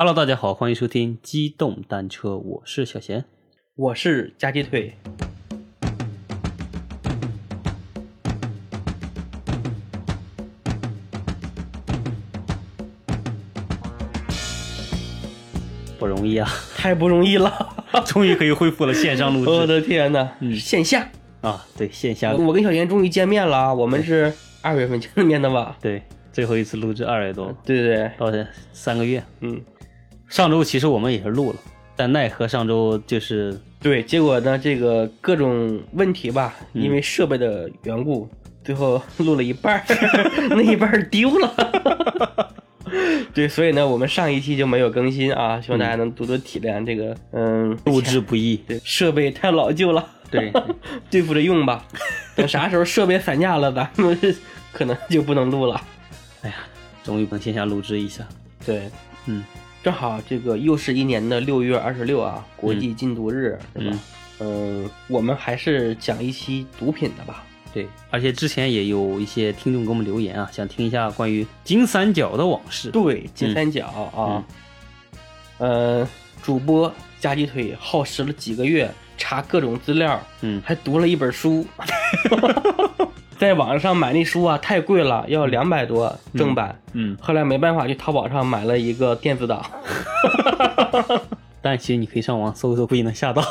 Hello，大家好，欢迎收听机动单车，我是小贤。我是加鸡腿，不容易啊，太不容易了，终于可以恢复了线上录制。我的天呐，嗯。线下，啊！对，线下。我跟小贤终于见面了啊，我们是二月份见的面的吧？对最后一次录制二月多，对对对，到现三个月。嗯，上周其实我们也是录了，但奈何上周就是对，结果呢，这个各种问题吧，嗯因为设备的缘故，最后 录了一半儿，那一半儿丢了。对，所以呢，我们上一期就没有更新啊，希望大家能多多体谅这个，嗯，录制不易。对设备太老旧了，对，对付着用吧。等啥时候设备散架了，咱们可能就不能录了。哎呀，终于能线下录制一下。对，嗯，正好这个又是一年的六月二十六啊，国际禁毒日，是吧？嗯、我们还是讲一期毒品的吧。对，而且之前也有一些听众给我们留言啊，想听一下关于金三角的往事。对，金三角啊，呃，主播夹鸡腿耗时了几个月查各种资料，嗯还读了一本书。在网上买那书啊，太贵了，要两百多正版。嗯，后来没办法，去淘宝上买了一个电子档，但其实你可以上网搜搜，估计能下到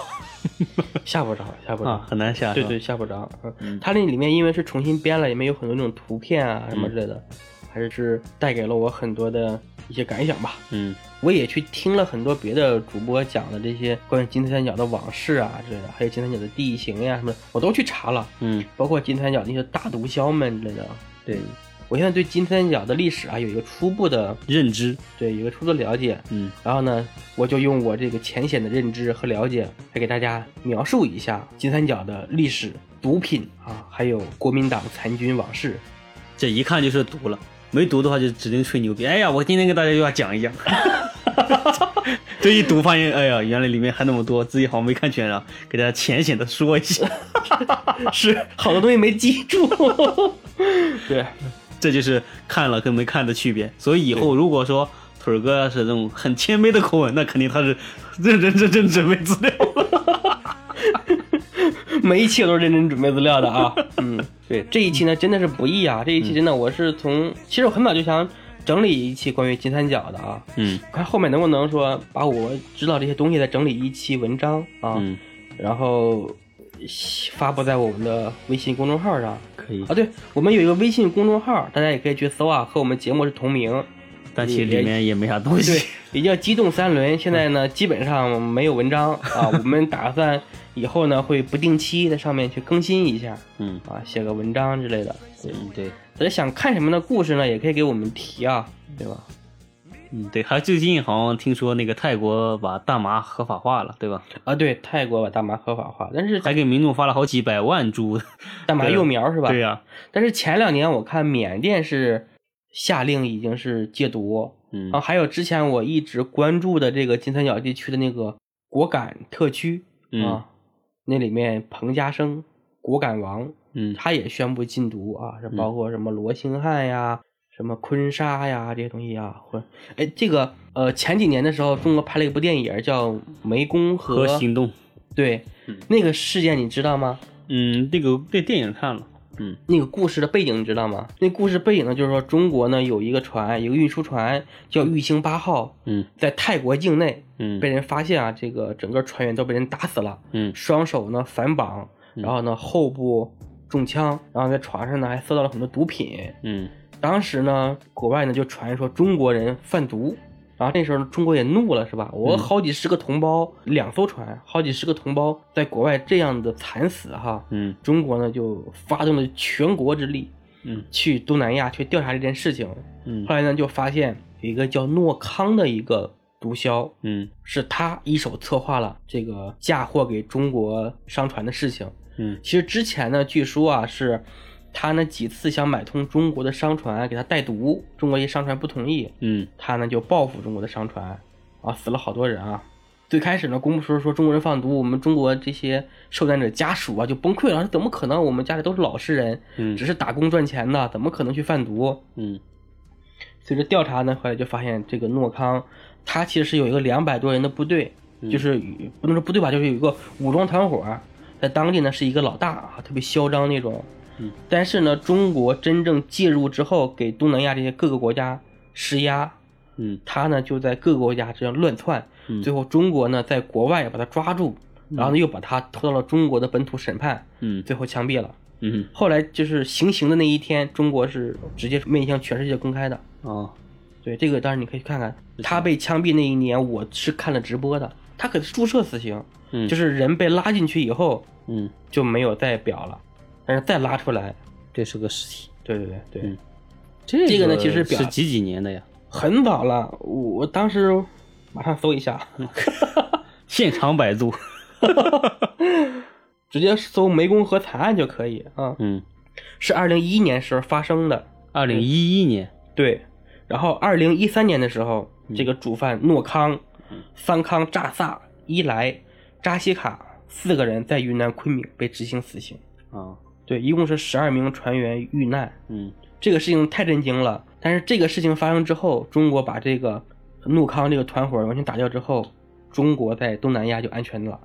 下不着，下不着。啊，很难下。对对，，下不着。嗯嗯它那里面因为是重新编了，里面有很多那种图片啊什么之类的，还是是带给了我很多的一些感想吧。嗯我也去听了很多别的主播讲的这些关于金三角的往事啊之类的，还有金三角的地形呀、什么，我都去查了，嗯，包括金三角那些大毒枭们之类的。对，我现在对金三角的历史啊有一个初步的认知。对有一个初步的了解，嗯然后呢，我就用我这个浅显的认知和了解，来给大家描述一下金三角的历史、毒品啊，还有国民党残军往事。这一看就是毒了，没读的话就指定吹牛逼。哎呀，我今天跟大家又要讲一讲。这一读发现，哎呀，原来里面还那么多，自己好像没看全啊，给大家浅显的说一下。是好多东西没记住。对，这就是看了跟没看的区别。所以以后如果说腿儿哥要是这种很谦卑的口吻，那肯定他是认认真真准备资料。每一期我都是认真准备资料的啊。嗯，对，这一期呢真的是不易啊。这一期真的我是从，其实我很早就想整理一期关于金三角的啊。嗯看后面能不能说把我知道这些东西再整理一期文章啊，嗯，然后发布在我们的微信公众号上可以啊。。对，我们有一个微信公众号，大家也可以去搜啊，和我们节目是同名。但其实里面也没啥东西对西。，也叫机动三轮。现在呢，基本上没有文章啊。我们打算以后呢，会不定期在上面去更新一下嗯啊，写个文章之类的。对，嗯，对，大家想看什么样的故事呢，也可以给我们提啊，对吧？嗯对，还最近好像听说那个泰国把大麻合法化了，对吧？啊，对，泰国把大麻合法化，但是还给民众发了好几百万株。大麻幼苗是吧？对呀、但是前两年我看缅甸是下令已经是戒毒嗯啊，还有之前我一直关注的这个金三角地区的那个果敢特区嗯啊，那里面彭家声果敢王，嗯他也宣布禁毒啊，包括什么罗兴汉呀、什么坤沙呀这些东西啊，或哎这个呃前几年的时候，中国拍了一部电影叫《湄公河和》，行动。对，嗯那个事件你知道吗？嗯，这个这电影看了。嗯。那个故事的背景你知道吗？那故事背景呢，就是说中国呢有一个船，有一个运输船叫玉兴八号，嗯。在泰国境内嗯。被人发现啊，这个整个船员都被人打死了，嗯。双手呢反绑，嗯。然后呢后部中枪，然后在船上呢还搜到了很多毒品。嗯。当时呢，国外呢就传说中国人贩毒，然后那时候中国也怒了，是吧？我嗯好几十个同胞，两艘船，好几十个同胞在国外这样的惨死哈，嗯中国呢就发动了全国之力嗯去东南亚去调查这件事情。嗯后来呢就发现有一个叫诺康的一个毒枭，嗯是他一手策划了这个嫁祸给中国商船的事情。嗯其实之前呢，据说啊是他呢几次想买通中国的商船，给他带毒，中国一商船不同意，嗯他呢就报复中国的商船，啊死了好多人啊。最开始呢，公布说说中国人贩毒，我们中国这些受难者家属啊就崩溃了，说怎么可能？我们家里都是老实人，嗯只是打工赚钱的，怎么可能去贩毒？嗯随着调查呢，后来就发现这个诺康他其实是有一个两百多人的部队，就是不能说部队吧，就是有一个武装团伙，在当地呢是一个老大啊，特别嚣张那种。嗯，但是呢，中国真正介入之后，给东南亚这些各个国家施压，嗯。他呢就在各个国家这样乱窜，嗯。最后中国呢在国外把他抓住，然后呢又把他拖到了中国的本土审判，嗯。最后枪毙了。嗯后来就是行刑的那一天，中国是直接面向全世界公开的。哦，对，这个当然你可以看看，他被枪毙那一年，我是看了直播的。他可是注射死刑，嗯。就是人被拉进去以后嗯，就没有再表了，但是再拉出来，这是个尸体。对对对对，嗯这这个呢其实表是几几年的呀？很早了。我我当时马上搜一下，现场百度。直接搜湄公河惨案就可以啊，嗯，是二零一一年时候发生的。二零一一年。对，然后二零一三年的时候，这个主犯诺康、桑康扎萨、伊莱、扎西卡四个人在云南昆明被执行死刑。啊，对，一共是十二名船员遇难。嗯这个事情太震惊了。但是这个事情发生之后，中国把这个怒康这个团伙完全打掉之后，中国在东南亚就安全了。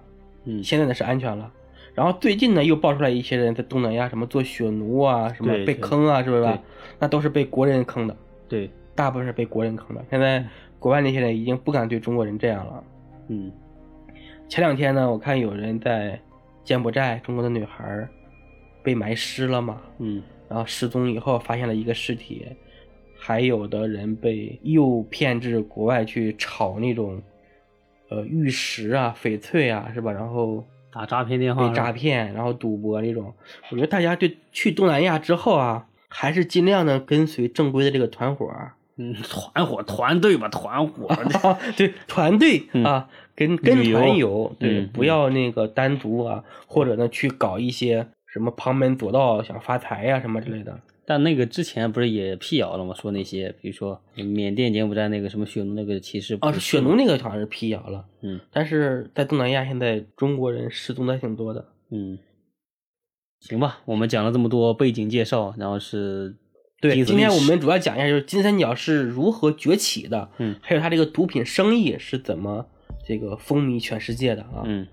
嗯现在呢是安全了。然后最近呢又爆出来一些人在东南亚什么做血奴啊，什么被坑啊，是不是？那都是被国人坑的。对，大部分是被国人坑的。现在国外那些人已经不敢对中国人这样了。嗯前两天呢，我看有人在柬埔寨，中国的女孩儿被埋尸了嘛，嗯然后失踪以后发现了一个尸体，还有的人被诱骗至国外去炒那种呃玉石啊、翡翠啊，是吧？然后打诈骗电话被诈骗，然后赌博那种。我觉得大家对去东南亚之后啊，还是尽量的跟随正规的这个团伙儿。嗯，团伙团队吧，团伙。啊，对，团队嗯啊，跟跟团游，对，嗯不要那个单独啊，或者呢去搞一些什么旁门左道想发财呀、什么之类的。但那个之前不是也辟谣了吗？说那些，比如说缅甸、柬埔寨那个什么血奴那个其实不啊，是血奴那个好像是辟谣了，嗯但是在东南亚现在中国人失踪的挺多的。嗯，行吧，我们讲了这么多背景介绍，然后是对，今天我们主要讲一下，就是金三角是如何崛起的，嗯还有它这个毒品生意是怎么这个风靡全世界的啊。嗯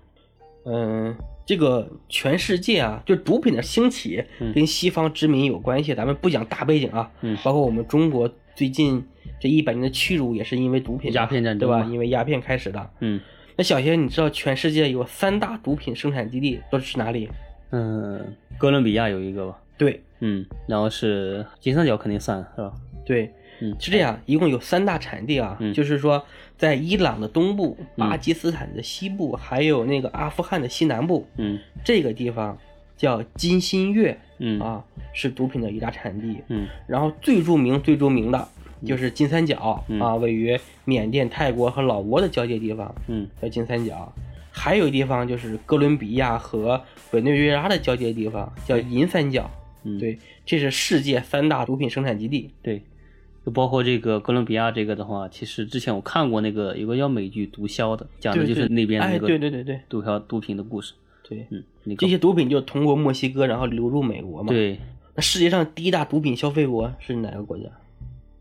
嗯，这个全世界啊，就毒品的兴起嗯跟西方殖民有关系。咱们不讲大背景啊，嗯包括我们中国最近这一百年的屈辱也是因为毒品，鸦片战争对吧？因为鸦片开始的。嗯那小贤，你知道全世界有三大毒品生产基地都是哪里？嗯，哥伦比亚有一个吧，对嗯，然后是金三角肯定算是吧？对，嗯是这样，一共有三大产地啊，嗯就是说在伊朗的东部、巴基斯坦的西部，还有那个阿富汗的西南部，嗯这个地方叫金新月嗯啊，是毒品的一大产地。嗯然后最著名、最著名的就是金三角、嗯啊，位于缅甸、泰国和老挝的交界地方，嗯叫金三角。还有一地方就是哥伦比亚和委内瑞拉的交界地方，叫银三角。嗯，对，这是世界三大毒品生产基地。对，就包括这个哥伦比亚这个的话，其实之前我看过那个有个叫美剧《毒枭》的，讲的就是那边哎那个对对对对毒枭毒品的故事。对，嗯，那个这些毒品就通过墨西哥，然后流入美国嘛。，对那世界上第一大毒品消费国是哪个国家？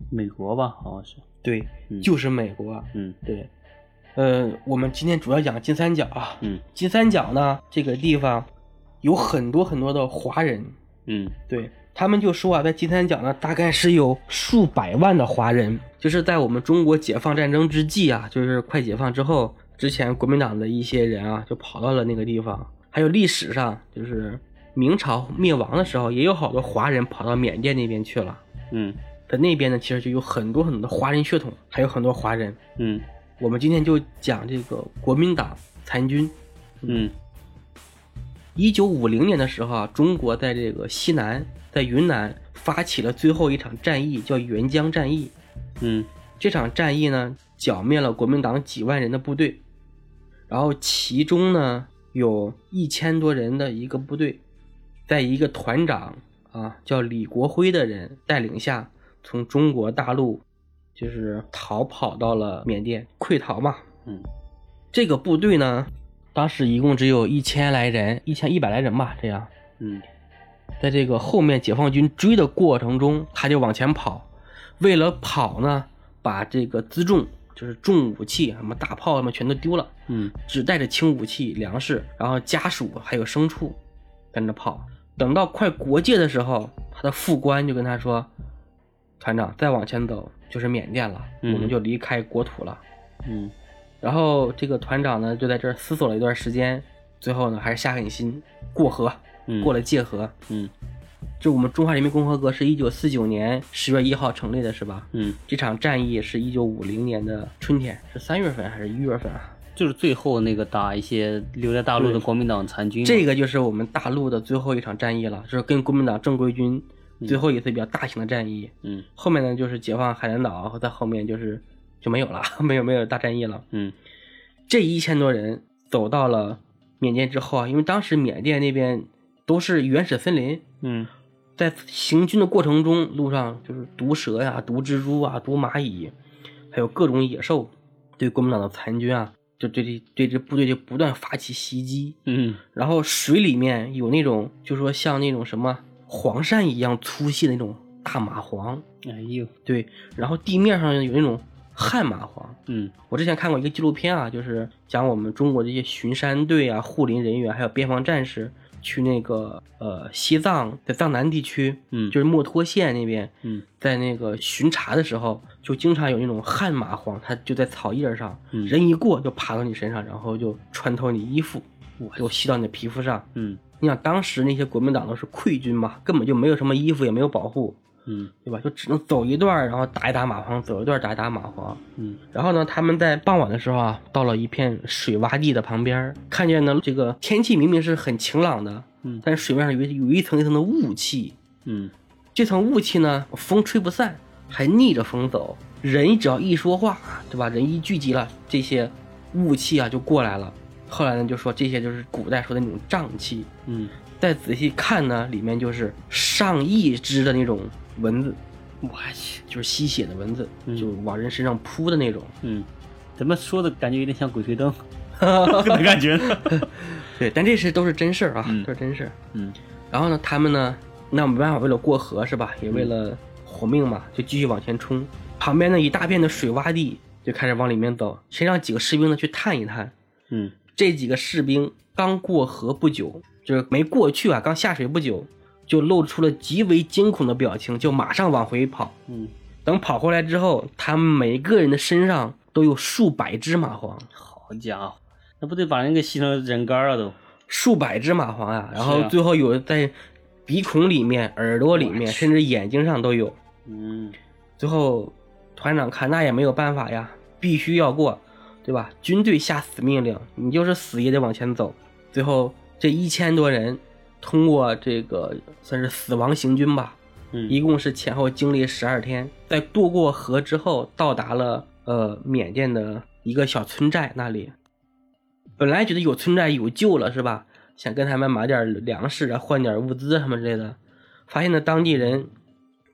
美国吧，好像是。对，嗯就是美国。嗯对，呃，我们今天主要讲金三角啊。嗯金三角呢，这个地方有很多很多的华人，嗯对他们就说啊，在金三角呢，大概是有数百万的华人，就是在我们中国解放战争之际啊，就是快解放之后，之前国民党的一些人啊，就跑到了那个地方。还有历史上，就是明朝灭亡的时候，也有好多华人跑到缅甸那边去了。嗯在那边呢，其实就有很多很多的华人血统，还有很多华人。嗯我们今天就讲这个国民党残军。嗯一九五零年的时候啊，中国在这个西南，在云南发起了最后一场战役，叫援疆战役。嗯这场战役呢，剿灭了国民党几万人的部队，然后其中呢有一千多人的一个部队，在一个团长啊叫李国辉的人带领下，从中国大陆就是逃跑到了缅甸，溃逃嘛。嗯这个部队呢，当时一共只有一千来人，一千一百来人吧，这样。嗯在这个后面解放军追的过程中，他就往前跑，为了跑呢，把这个辎重就是重武器，什么大炮什么全都丢了，嗯只带着轻武器、粮食，然后家属还有牲畜跟着跑。等到快国界的时候，他的副官就跟他说：“团长，再往前走就是缅甸了，嗯我们就离开国土了。嗯然后这个团长呢，就在这儿思索了一段时间，最后呢，还是下狠心过河，嗯，过了界河。嗯就我们中华人民共和国是一九四九年十月一号成立的，是吧？嗯，这场战役是一九五零年的春天，是三月份还是一月份啊？就是最后那个打一些留在大陆的国民党残军，这个就是我们大陆的最后一场战役了，就是跟国民党正规军最后一次比较大型的战役。嗯后面呢，就是解放海南岛，和在后面就是就没有了，没有没有大战役了。嗯这一千多人走到了缅甸之后啊，因为当时缅甸那边都是原始森林，嗯。在行军的过程中，路上就是毒蛇呀、毒蜘蛛啊、毒蚂蚁，还有各种野兽，对国民党的残军啊，就对这对这部队就不断发起袭击。嗯。然后水里面有那种，就说像那种什么黄鳝一样粗细的那种大蚂蟥，哎呦，对，然后地面上有那种旱蚂蟥。嗯。我之前看过一个纪录片啊，就是讲我们中国这些巡山队啊、护林人员还有边防战士去那个呃西藏，在藏南地区，嗯就是墨脱县那边，嗯在那个巡查的时候，就经常有那种旱蚂蟥，它就在草叶上，嗯人一过就爬到你身上，然后就穿透你衣服，哇就吸到你的皮肤上。嗯你想当时那些国民党都是溃军嘛，根本就没有什么衣服，也没有保护，嗯对吧？就只能走一段，然后打一打蚂蟥，走一段打一打蚂蟥。嗯然后呢，他们在傍晚的时候啊，到了一片水洼地的旁边，看见呢这个天气明明是很晴朗的，嗯但是水面上有一有一层一层的雾气，嗯这层雾气呢，风吹不散，还逆着风走。人只要一说话，对吧？人一聚集了，这些雾气啊就过来了。后来呢，就说这些就是古代说的那种瘴气。嗯，再仔细看呢，里面就是上亿只的那种蚊子，我去，就是吸血的蚊子，嗯就往人身上扑的那种。嗯，怎么说的感觉有点像鬼吹灯 的感觉呢？对，但这是都是真事儿啊，嗯都是真事儿。嗯然后呢，他们呢，那没办法，为了过河是吧？也为了活命嘛，就继续往前冲。旁边呢，一大片的水洼地，就开始往里面走。先让几个士兵呢去探一探。嗯这几个士兵刚过河不久，就是没过去啊，刚下水不久，就露出了极为惊恐的表情，就马上往回跑。嗯，等跑回来之后，他们每个人的身上都有数百只蚂蟥，好家伙，那不得把人给吸成人干了都？数百只蚂蟥呀、然后最后有在鼻孔里面、耳朵里面，甚至眼睛上都有。嗯最后团长看那也没有办法呀，必须要过，对吧？军队下死命令，你就是死也得往前走。最后这一千多人通过这个算是死亡行军吧，嗯一共是前后经历十二天，在渡过河之后，到达了呃缅甸的一个小村寨那里。本来觉得有村寨有救了是吧？想跟他们买点粮食啊，换点物资什么之类的，发现呢当地人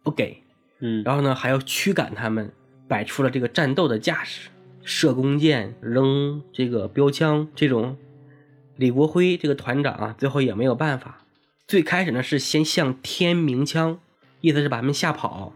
不给，嗯，然后呢还要驱赶他们，摆出了这个战斗的架势，射弓箭、扔这个标枪这种。李国辉这个团长啊，最后也没有办法。最开始呢是先向天鸣枪，意思是把他们吓跑。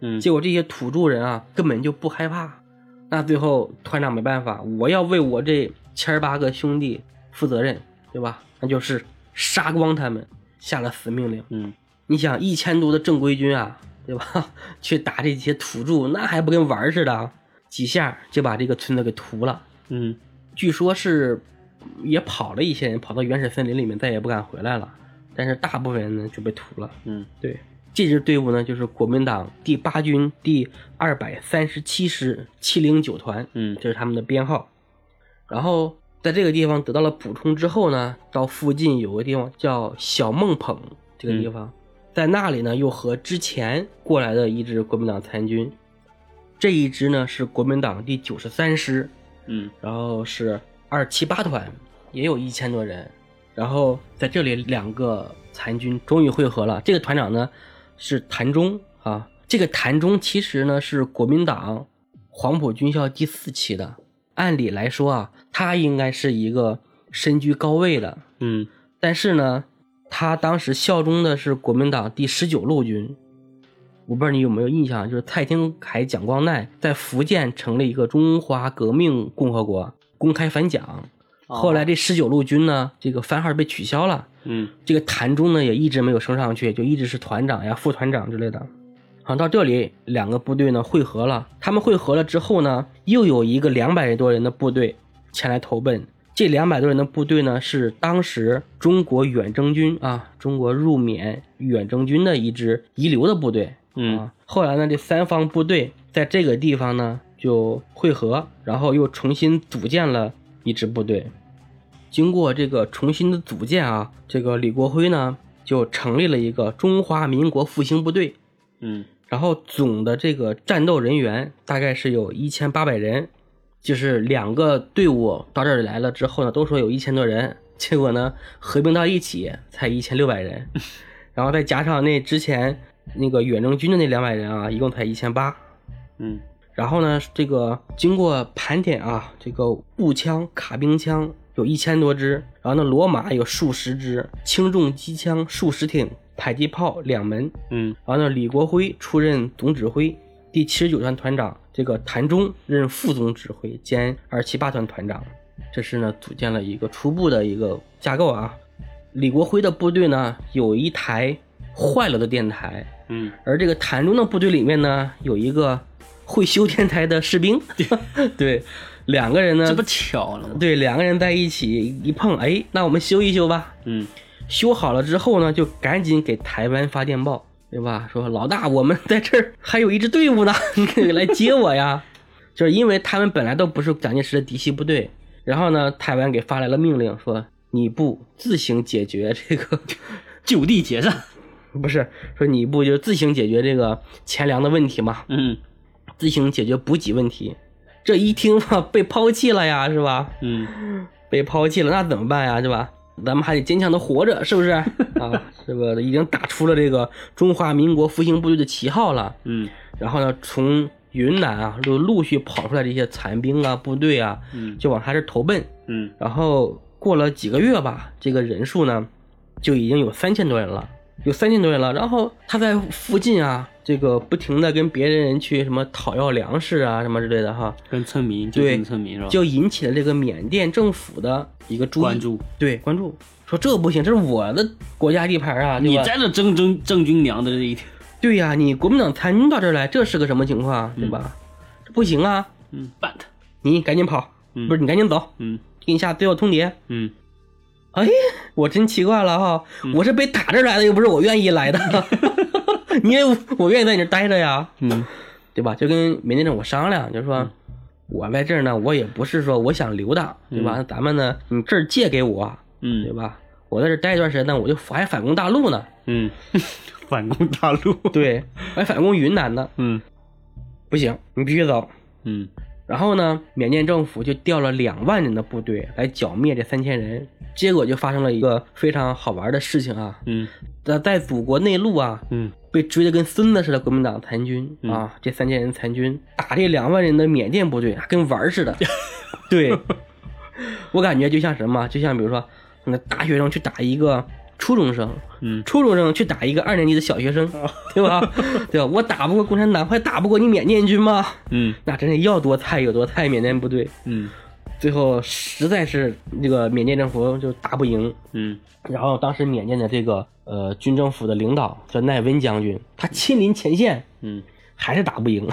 嗯结果这些土著人啊根本就不害怕。那最后团长没办法，我要为我这千儿八个兄弟负责任，对吧？那就是杀光他们，下了死命令。嗯你想一千多的正规军啊，对吧？去打这些土著，那还不跟玩似的？几下就把这个村子给屠了。嗯据说是也跑了一些人，跑到原始森林里面，再也不敢回来了。但是大部分人呢就被屠了。嗯对，这支队伍呢就是国民党第八军第二百三十七师七零九团，嗯这是他们的编号。然后在这个地方得到了补充之后呢，到附近有个地方叫小孟捧这个地方，在那里呢又和之前过来的一支国民党残军，这一支呢是国民党第九十三师，嗯然后是二七八团，也有一千多人。然后在这里，两个残军终于会合了。这个团长呢是谭忠啊，这个谭忠其实呢是国民党黄埔军校第四期的。按理来说啊，他应该是一个身居高位的，嗯但是呢，他当时效忠的是国民党第十九路军，我不知道你有没有印象，就是蔡廷锴、蒋光鼐在福建成立一个中华革命共和国，公开反蒋。后来这十九路军呢，这个番号被取消了，嗯这个谭忠呢也一直没有升上去，就一直是团长呀、副团长之类的。好，到这里两个部队呢汇合了，他们汇合了之后呢，又有一个两百多人的部队前来投奔。这两百多人的部队呢，是当时中国远征军啊，中国入缅远征军的一支遗留的部队。嗯啊，后来呢，这三方部队在这个地方呢就汇合，然后又重新组建了一支部队。经过这个重新的组建啊，这个李国辉呢就成立了一个中华民国复兴部队，嗯然后总的这个战斗人员大概是有一千八百人，就是两个队伍到这里来了之后呢，都说有一千多人，结果呢合并到一起才一千六百人，然后再加上那之前那个远征军的那两百人啊，一共才一千八。嗯然后呢，这个经过盘点啊，这个步枪、卡宾枪有一千多支，然后呢，罗马有数十支，轻重机枪数十挺，迫击炮两门，嗯然后呢，李国辉出任总指挥，第七十九团团长，这个谭忠任副总指挥兼二七八团团长。这是呢，组建了一个初步的一个架构啊。李国辉的部队呢，有一台坏了的电台，嗯而这个谭忠的部队里面呢，有一个会修电台的士兵。对，两个人呢，这不巧了吗？对两个人在一起一碰，哎，那我们修一修吧。嗯修好了之后呢，就赶紧给台湾发电报，对吧？说老大，我们在这儿还有一支队伍呢，你可以来接我呀。就是因为他们本来都不是蒋介石的嫡系部队，然后呢，台湾给发来了命令，说你不自行解决这个，就地解散。不是说你不就自行解决这个钱粮的问题嘛，嗯自行解决补给问题。这一听吧，被抛弃了呀，是吧？嗯被抛弃了，那怎么办呀？是吧？咱们还得坚强的活着，是不是？啊，这个已经打出了这个中华民国复兴部队的旗号了。嗯然后呢，从云南啊，就陆续跑出来这些残兵啊、部队啊，嗯就往他这儿投奔。嗯然后过了几个月吧，这个人数呢，就已经有三千多人了，有三千多人了。然后他在附近啊，这个不停的跟别人去什么讨要粮食啊，什么之类的哈，跟村民就对跟村民是吧？就引起了这个缅甸政府的一个注意关注对关注，说这不行，这是我的国家地盘啊，你在这征征征军粮的这一天。对呀、你国民党参军到这儿来，这是个什么情况，对吧？这不行啊，嗯，办他。你赶紧跑，嗯不是你赶紧走，嗯给你下最后通牒。嗯哎，我真奇怪了哈，我是被打这儿来的，又不是我愿意来的。你也我愿意在你这儿待着呀，嗯对吧？就跟缅甸政府商量，就是说，我在这儿呢，我也不是说我想留的，对吧？咱们呢，你这儿借给我，嗯对嗯吧？我在这儿待一段时间，呢我就还反攻大陆呢，嗯，反攻大陆。对，还反攻云南呢，嗯不行，你必须走。嗯然后呢，缅甸政府就调了两万人的部队来剿灭这三千人，结果就发生了一个非常好玩的事情啊，嗯在在祖国内陆啊，嗯被追得跟孙子似的，国民党残军、嗯啊，这三千人残军打这两万人的缅甸部队，跟玩儿似的。对，我感觉就像什么，就像比如说，那大学生去打一个初中生，嗯初中生去打一个二年级的小学生，对吧？对吧？我打不过共产党，还打不过你缅甸军吗？嗯那真是要多菜有多菜，缅甸部队嗯最后实在是那个缅甸政府就打不赢，嗯然后当时缅甸的这个呃军政府的领导叫奈温将军，他亲临前线，嗯，还是打不赢，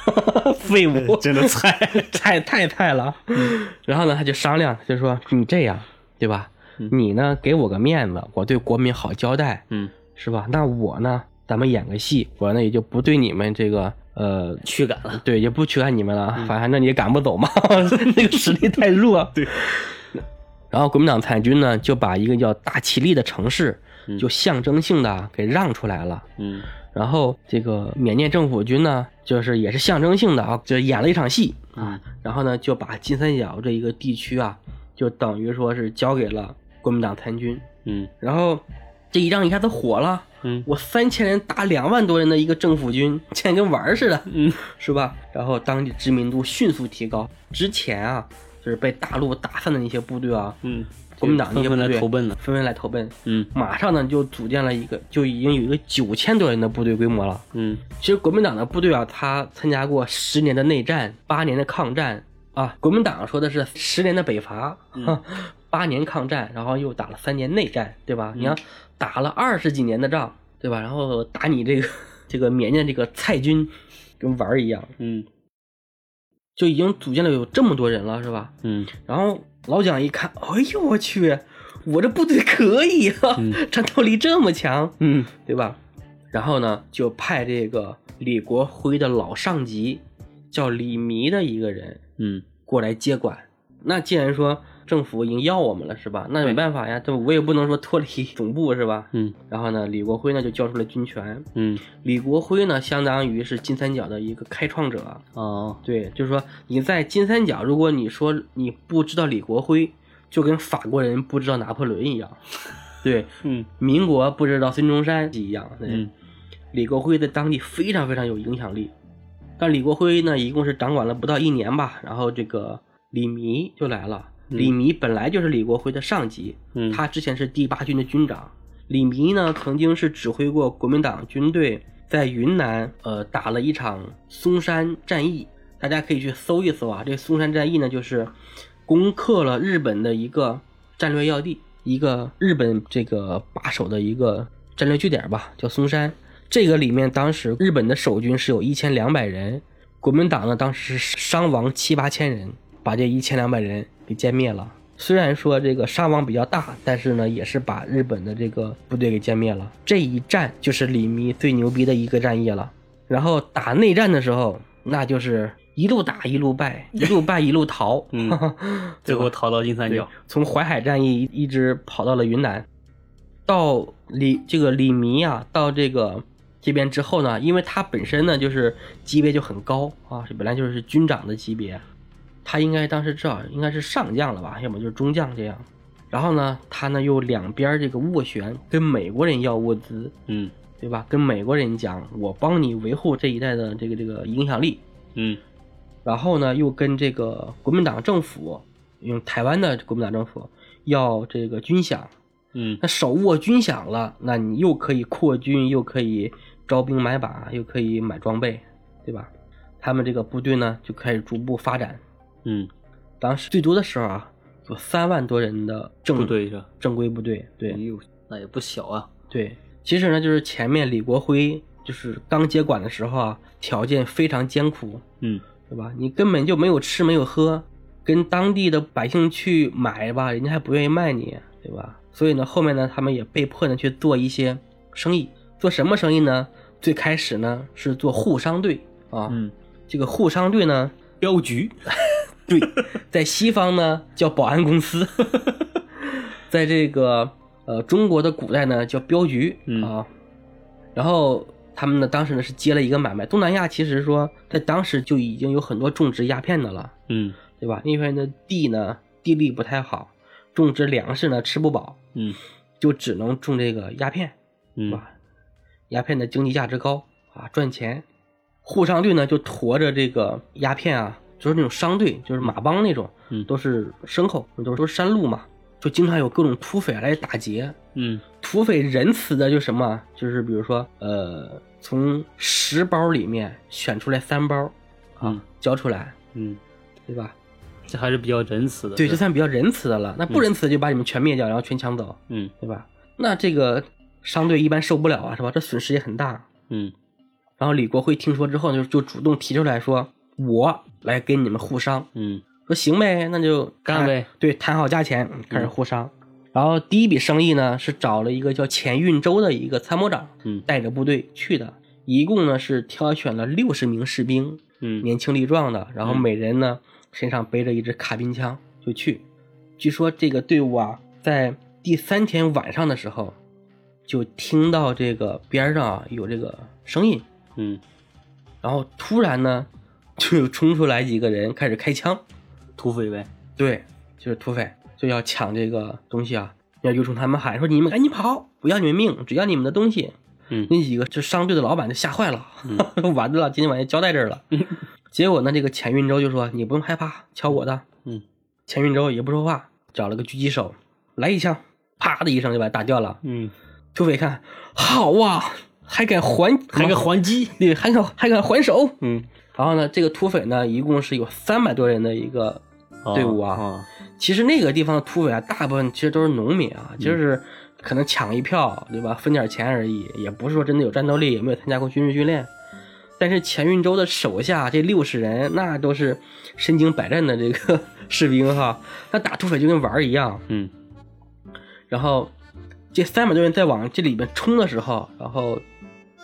废物，真的菜。太太菜了。然后呢，他就商量，就说你这样对吧？你呢给我个面子，我对国民好交代，嗯，是吧？那我呢，咱们演个戏，我呢也就不对你们这个呃驱赶了。对，也不驱赶你们了，反正你也赶不走嘛，那个实力太弱。对。然后国民党参军呢，就把一个叫大其力的城市，就象征性的给让出来了。嗯然后这个缅甸政府军呢，就是也是象征性的啊，就演了一场戏啊。然后呢，就把金三角这一个地区啊，就等于说是交给了国民党参军。嗯然后这一仗一下子火了，嗯我三千人打两万多人的一个政府军，现在跟玩儿似的，嗯是吧？然后当地知名度迅速提高。之前啊，就是被大陆打散的那些部队啊，嗯，国民党那纷纷些部队来投奔了。纷纷来投奔，嗯马上呢就组建了一个，就已经有一个九千多人的部队规模了。嗯其实国民党的部队啊，他参加过十年的内战，八年的抗战啊。国民党说的是十年的北伐，哈，八年抗战，然后又打了三年内战，对吧？你要打了二十几年的仗，对吧？然后打你这个这个缅甸这个蔡军，跟玩儿一样，嗯就已经组建了有这么多人了，是吧？嗯然后老蒋一看，哎呦我去，我这部队可以啊，战斗力这么强，嗯对吧？然后呢，就派这个李国辉的老上级，叫李弥的一个人嗯过来接管。那既然说政府已经要我们了，是吧？那没办法呀，这我也不能说脱离 总部，是吧？嗯然后呢，李国辉呢就交出了军权。嗯李国辉呢，相当于是金三角的一个开创者。哦对，就是说你在金三角，如果你说你不知道李国辉，就跟法国人不知道拿破仑一样。对，嗯民国不知道孙中山一样。对嗯李国辉在当地非常非常有影响力。但李国辉呢，一共是掌管了不到一年吧，然后这个李弥就来了。李弥本来就是李国辉的上级，嗯他之前是第八军的军长。李弥呢，曾经是指挥过国民党军队在云南呃打了一场松山战役，大家可以去搜一搜啊。这松山战役呢，就是攻克了日本的一个战略要地，一个日本这个把守的一个战略据点吧，叫松山。这个里面当时日本的守军是有一千两百人，国民党呢当时是伤亡七八千人，把这一千两百人给歼灭了。虽然说这个伤亡比较大，但是呢也是把日本的这个部队给歼灭了。这一战就是李弥最牛逼的一个战役了。然后打内战的时候，那就是一路打一路败，一路败一路逃，嗯最后逃到金三角。，从淮海战役一直跑到了云南，到李这个李弥啊，到这个这边之后呢，因为他本身呢就是级别就很高啊，本来就是军长的级别，他应该当时至少应该是上将了吧，要么就是中将这样。然后呢，他呢又两边这个斡旋，跟美国人要物资，嗯对吧？跟美国人讲，我帮你维护这一带的这个这个影响力，嗯然后呢，又跟这个国民党政府，用台湾的国民党政府要这个军饷。嗯那手握军饷了，那你又可以扩军，又可以招兵买马，又可以买装备，对吧？他们这个部队呢就开始逐步发展。嗯，当时最多的时候啊，有三万多人的正部队是吧？正规部队。对哎呦，那也不小啊。对，其实呢，就是前面李国辉就是刚接管的时候啊，条件非常艰苦，嗯对吧？你根本就没有吃没有喝，跟当地的百姓去买吧，人家还不愿意卖你，对吧？所以呢，后面呢，他们也被迫呢去做一些生意。做什么生意呢？最开始呢是做护商队啊，嗯，这个护商队呢，镖局。对，在西方呢叫保安公司，在这个呃中国的古代呢叫镖局嗯啊。然后他们呢当时呢是接了一个买卖，东南亚其实说在当时就已经有很多种植鸦片的了，嗯对吧？那边的地呢地力不太好，种植粮食呢吃不饱，嗯就只能种这个鸦片，是嗯吧？鸦片的经济价值高啊，赚钱。沪商队呢就驮着这个鸦片啊，就是那种商队，就是马帮那种，嗯都是牲口，都是都是山路嘛，就经常有各种土匪来打劫。嗯土匪仁慈的就什么，就是比如说，呃，从十包里面选出来三包，啊嗯，交出来，嗯，对吧？这还是比较仁慈的。对，这算比较仁慈的了。那不仁慈的就把你们全灭掉，然后全抢走，嗯对吧？那这个商队一般受不了啊，是吧？这损失也很大。嗯然后李国辉听说之后，就就主动提出来说：“我来跟你们互商。嗯”说行呗，那就干呗。对，谈好价钱，嗯开始互商。然后第一笔生意呢，是找了一个叫钱运周的一个参谋长，嗯带着部队去的。一共呢是挑选了六十名士兵，嗯年轻力壮的，然后嗯每人呢身上背着一支卡宾枪就去。据说这个队伍啊，在第三天晚上的时候，就听到这个边上啊有这个声音，嗯然后突然呢，就冲出来几个人开始开枪，土匪呗。对，就是土匪就要抢这个东西啊，要就冲他们喊说：“你们赶紧跑，不要你们命，只要你们的东西。”嗯那几个就商队的老板就吓坏了，完了，今天晚上交代这儿了。嗯结果呢，这个钱运周就说：“你不用害怕，敲我的。嗯”钱运周也不说话，找了个狙击手来一枪，啪的一声就把他打掉了。嗯，土匪看好啊，还敢还还敢还击，对，还敢还敢还手。嗯，然后呢，这个土匪呢，一共是有三百多人的一个队伍啊。啊，其实那个地方的土匪啊，大部分其实都是农民啊，就是可能抢一票，对吧？分点钱而已，也不是说真的有战斗力，也没有参加过军事训练。但是钱运周的手下这六十人，那都是身经百战的这个 士兵哈，那打土匪就跟玩儿一样。嗯然后这三百多人在往这里面冲的时候，然后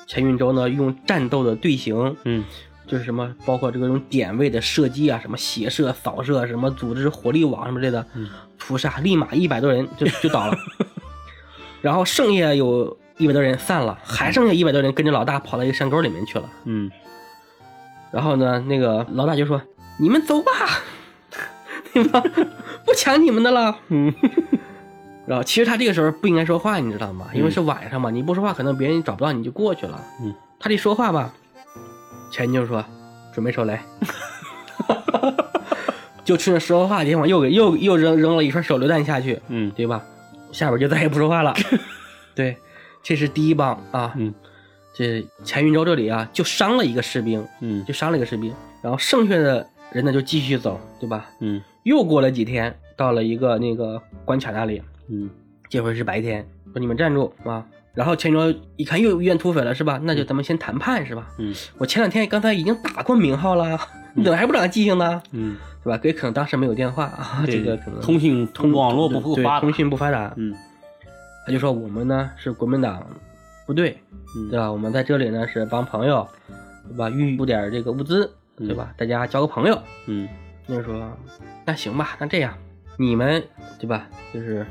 钱运周呢用战斗的队形，嗯就是什么，包括这个种点位的射击啊，什么斜射、扫射，什么组织火力网什么之类的，嗯屠杀，立马一百多人就就倒了。然后剩下有一百多人散了，还剩下一百多人跟着老大跑到一个山沟里面去了。嗯然后呢，那个老大就说：“你们走吧，对吧？不抢你们的了。”嗯然后其实他这个时候不应该说话，你知道吗？因为是晚上嘛，你不说话，可能别人找不到你就过去了。嗯，他得说话吧。钱就说：“准备手雷。”就趁着说话的地方又给又又扔扔了一串手榴弹下去，嗯对吧？下边就再也不说话了。对，这是第一帮啊。嗯这钱运周这里啊，就伤了一个士兵，嗯就伤了一个士兵，然后剩下的人呢就继续走，对吧？嗯又过了几天，到了一个那个关卡那里，嗯这回是白天，说你们站住啊！然后钱运周一看又遇见土匪了，是吧？那就咱们先谈判，是吧？嗯我前两天刚才已经打过名号了，你怎么还不长记性呢？嗯，对吧？也可能当时没有电话啊，这个可能通信通网络不够发达通，讯不发达。嗯他就说我们呢是国民党部队，嗯对吧？我们在这里呢是帮朋友，对吧？运输点这个物资，对吧？大家交个朋友。嗯那就说那行吧，那这样你们对吧？就是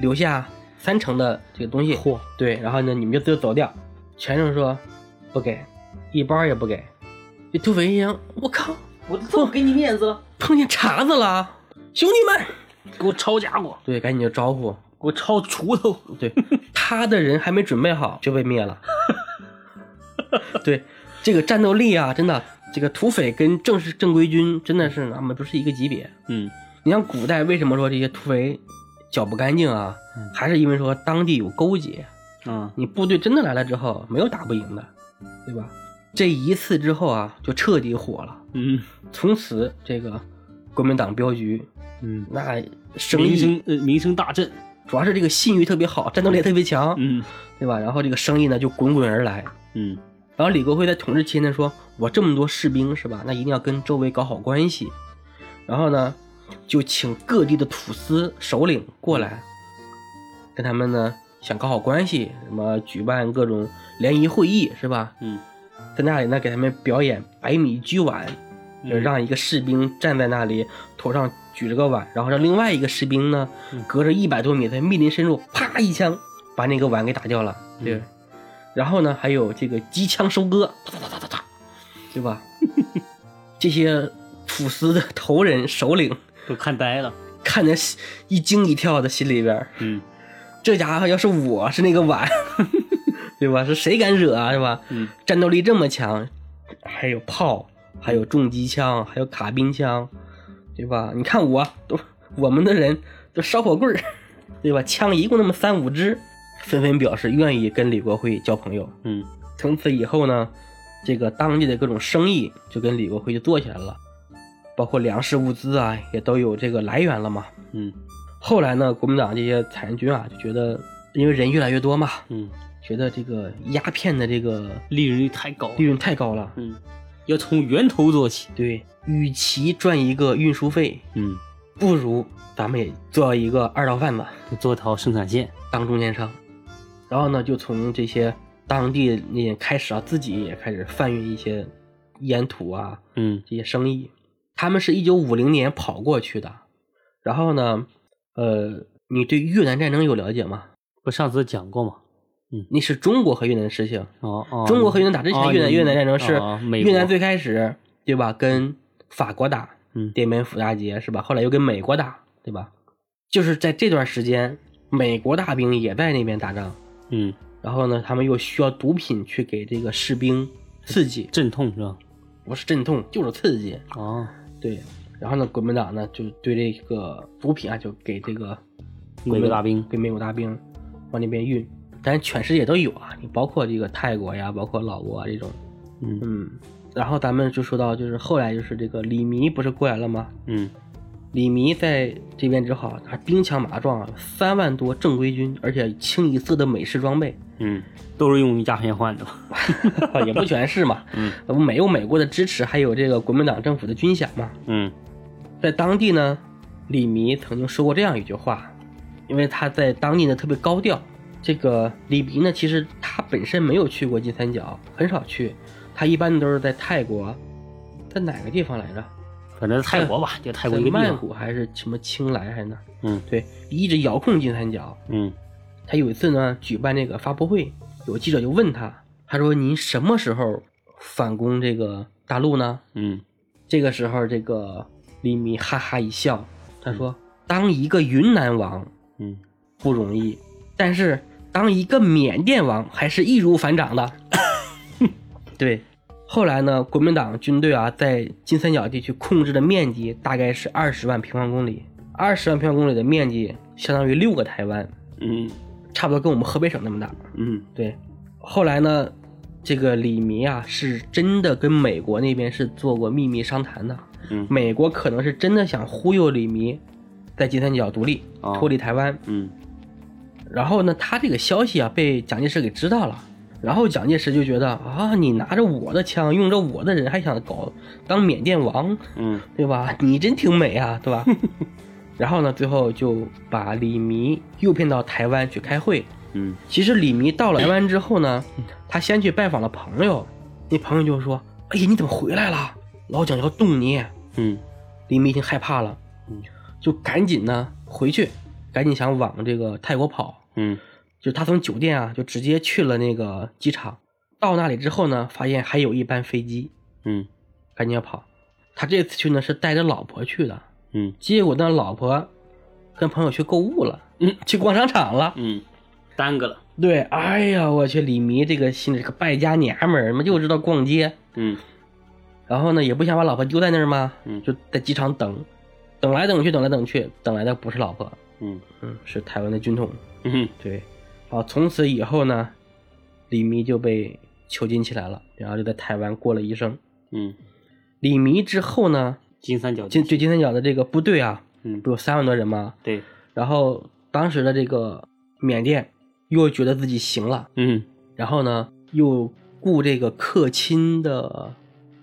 留下三成的这个东西，嚯对，然后呢你们就自由走掉。全程说不给，一包也不给。这土匪一听，我靠，我这么给你面子了，碰见茬子了，兄弟们，给我抄家伙，对，赶紧就招呼。给我抄锄头，对，他的人还没准备好就被灭了。对，这个战斗力啊，真的，这个土匪跟正式正规军真的是他们不是一个级别。嗯你像古代为什么说这些土匪脚不干净啊？还是因为说当地有勾结，啊你部队真的来了之后没有打不赢的，对吧？这一次之后啊，就彻底火了。嗯从此这个国民党镖局嗯，那生名声呃名声大振，主要是这个信誉特别好，战斗力也特别强，嗯对吧？然后这个生意呢就滚滚而来。嗯然后李国辉在统治期间说，我这么多士兵是吧？那一定要跟周围搞好关系。然后呢，就请各地的土司首领过来，跟他们呢想搞好关系，什么举办各种联谊会议是吧？嗯在那里呢给他们表演百米举碗，就嗯让一个士兵站在那里，头上举着个碗，然后让另外一个士兵呢嗯隔着一百多米在密林深处，啪一枪把那个碗给打掉了，对。嗯然后呢，还有这个机枪收割，哒哒哒哒哒，对吧？这些土司的头人首领都看呆了，看着一惊一跳的，心里边嗯这家伙要是我是那个碗，对吧？是谁敢惹啊？是吧？嗯战斗力这么强，还有炮，还有重机枪，还有卡宾枪，对吧？你看我都我们的人都烧火棍儿，对吧？枪一共那么三五支，纷纷表示愿意跟李国辉交朋友。嗯从此以后呢，这个当地的各种生意就跟李国辉就做起来了，包括粮食物资啊，也都有这个来源了嘛。嗯后来呢，国民党这些残军啊，就觉得因为人越来越多嘛，嗯，觉得这个鸦片的这个利润率太高利，润太高了，嗯，要从源头做起，对，与其赚一个运输费，嗯，不如咱们也做一个二道贩子，做条生产线，当中间商。然后呢，就从这些当地那开始啊，自己也开始贩运一些烟土啊嗯这些生意。他们是一九五零年跑过去的。然后呢，呃，你对越南战争有了解吗？不上次讲过吗？那是中国和越南的事情。哦哦，中国和越南打之前，哦越南越南战争是哦越南最开始对吧？跟法国打，嗯滇缅府大捷是吧？后来又跟美国打，对吧？就是在这段时间，美国大兵也在那边打仗，嗯，然后呢，他们又需要毒品去给这个士兵刺激，镇痛是吧？不是镇痛就是刺激，哦，对。然后呢，国民党呢就对这个毒品啊，就给这个美国大兵给美国大兵往那边运。但是全世界都有啊，你包括这个泰国呀，包括老挝啊这种，嗯嗯。然后咱们就说到，就是后来就是这个李弥不是过来了吗？嗯李弥在这边之后，他兵强马壮啊，三万多正规军，而且清一色的美式装备，嗯，都是用鸦片换的吧？也不全是嘛。嗯不没有美国的支持，还有这个国民党政府的军饷嘛。嗯在当地呢，李弥曾经说过这样一句话，因为他在当地呢特别高调。这个李弥呢，其实他本身没有去过金三角，很少去，他一般都是在泰国，在哪个地方来着？反正泰国吧，就泰国曼。谷还是什么青莱还是哪儿？嗯对，一直遥控金三角。嗯他有一次呢举办这个发布会，有记者就问他，他说：“您什么时候反攻这个大陆呢嗯？”这个时候，这个李米哈哈一笑，他说：“当一个云南王嗯，不容易，但是当一个缅甸王还是易如反掌的。”对，后来呢，国民党军队啊，在金三角地区控制的面积大概是二十万平方公里，二十万平方公里的面积相当于六个台湾，嗯差不多跟我们河北省那么大。嗯对，后来呢，这个李弥啊，是真的跟美国那边是做过秘密商谈的。嗯美国可能是真的想忽悠李弥在金三角独立，哦脱离台湾。嗯然后呢，他这个消息啊被蒋介石给知道了，然后蒋介石就觉得啊，你拿着我的枪，用着我的人，还想搞当缅甸王，嗯对吧？你真挺美啊，对吧？然后呢，最后就把李弥诱骗到台湾去开会。嗯其实李弥到了台湾之后呢，他先去拜访了朋友，那朋友就说：“哎呀，你怎么回来了？老蒋要动你。嗯”李弥已经害怕了，嗯就赶紧呢回去，赶紧想往这个泰国跑。嗯就他从酒店啊，就直接去了那个机场。到那里之后呢，发现还有一班飞机，嗯赶紧要跑。他这次去呢是带着老婆去的，嗯结果呢老婆跟朋友去购物了，嗯，去逛商场了。嗯，耽搁了。对，哎呀，我去，李迷这个心里是个败家娘们儿，嘛就知道逛街，嗯然后呢也不想把老婆丢在那儿嘛，嗯就在机场等，等来等去，等来等去，等来的不是老婆，嗯嗯，是台湾的军统。嗯对，好，从此以后呢，李弥就被囚禁起来了，然后就在台湾过了一生。嗯，李弥之后呢，金三角金对金三角的这个部队啊，嗯。不有三万多人吗？对，然后当时的这个缅甸又觉得自己行了，嗯。然后呢又雇这个克钦的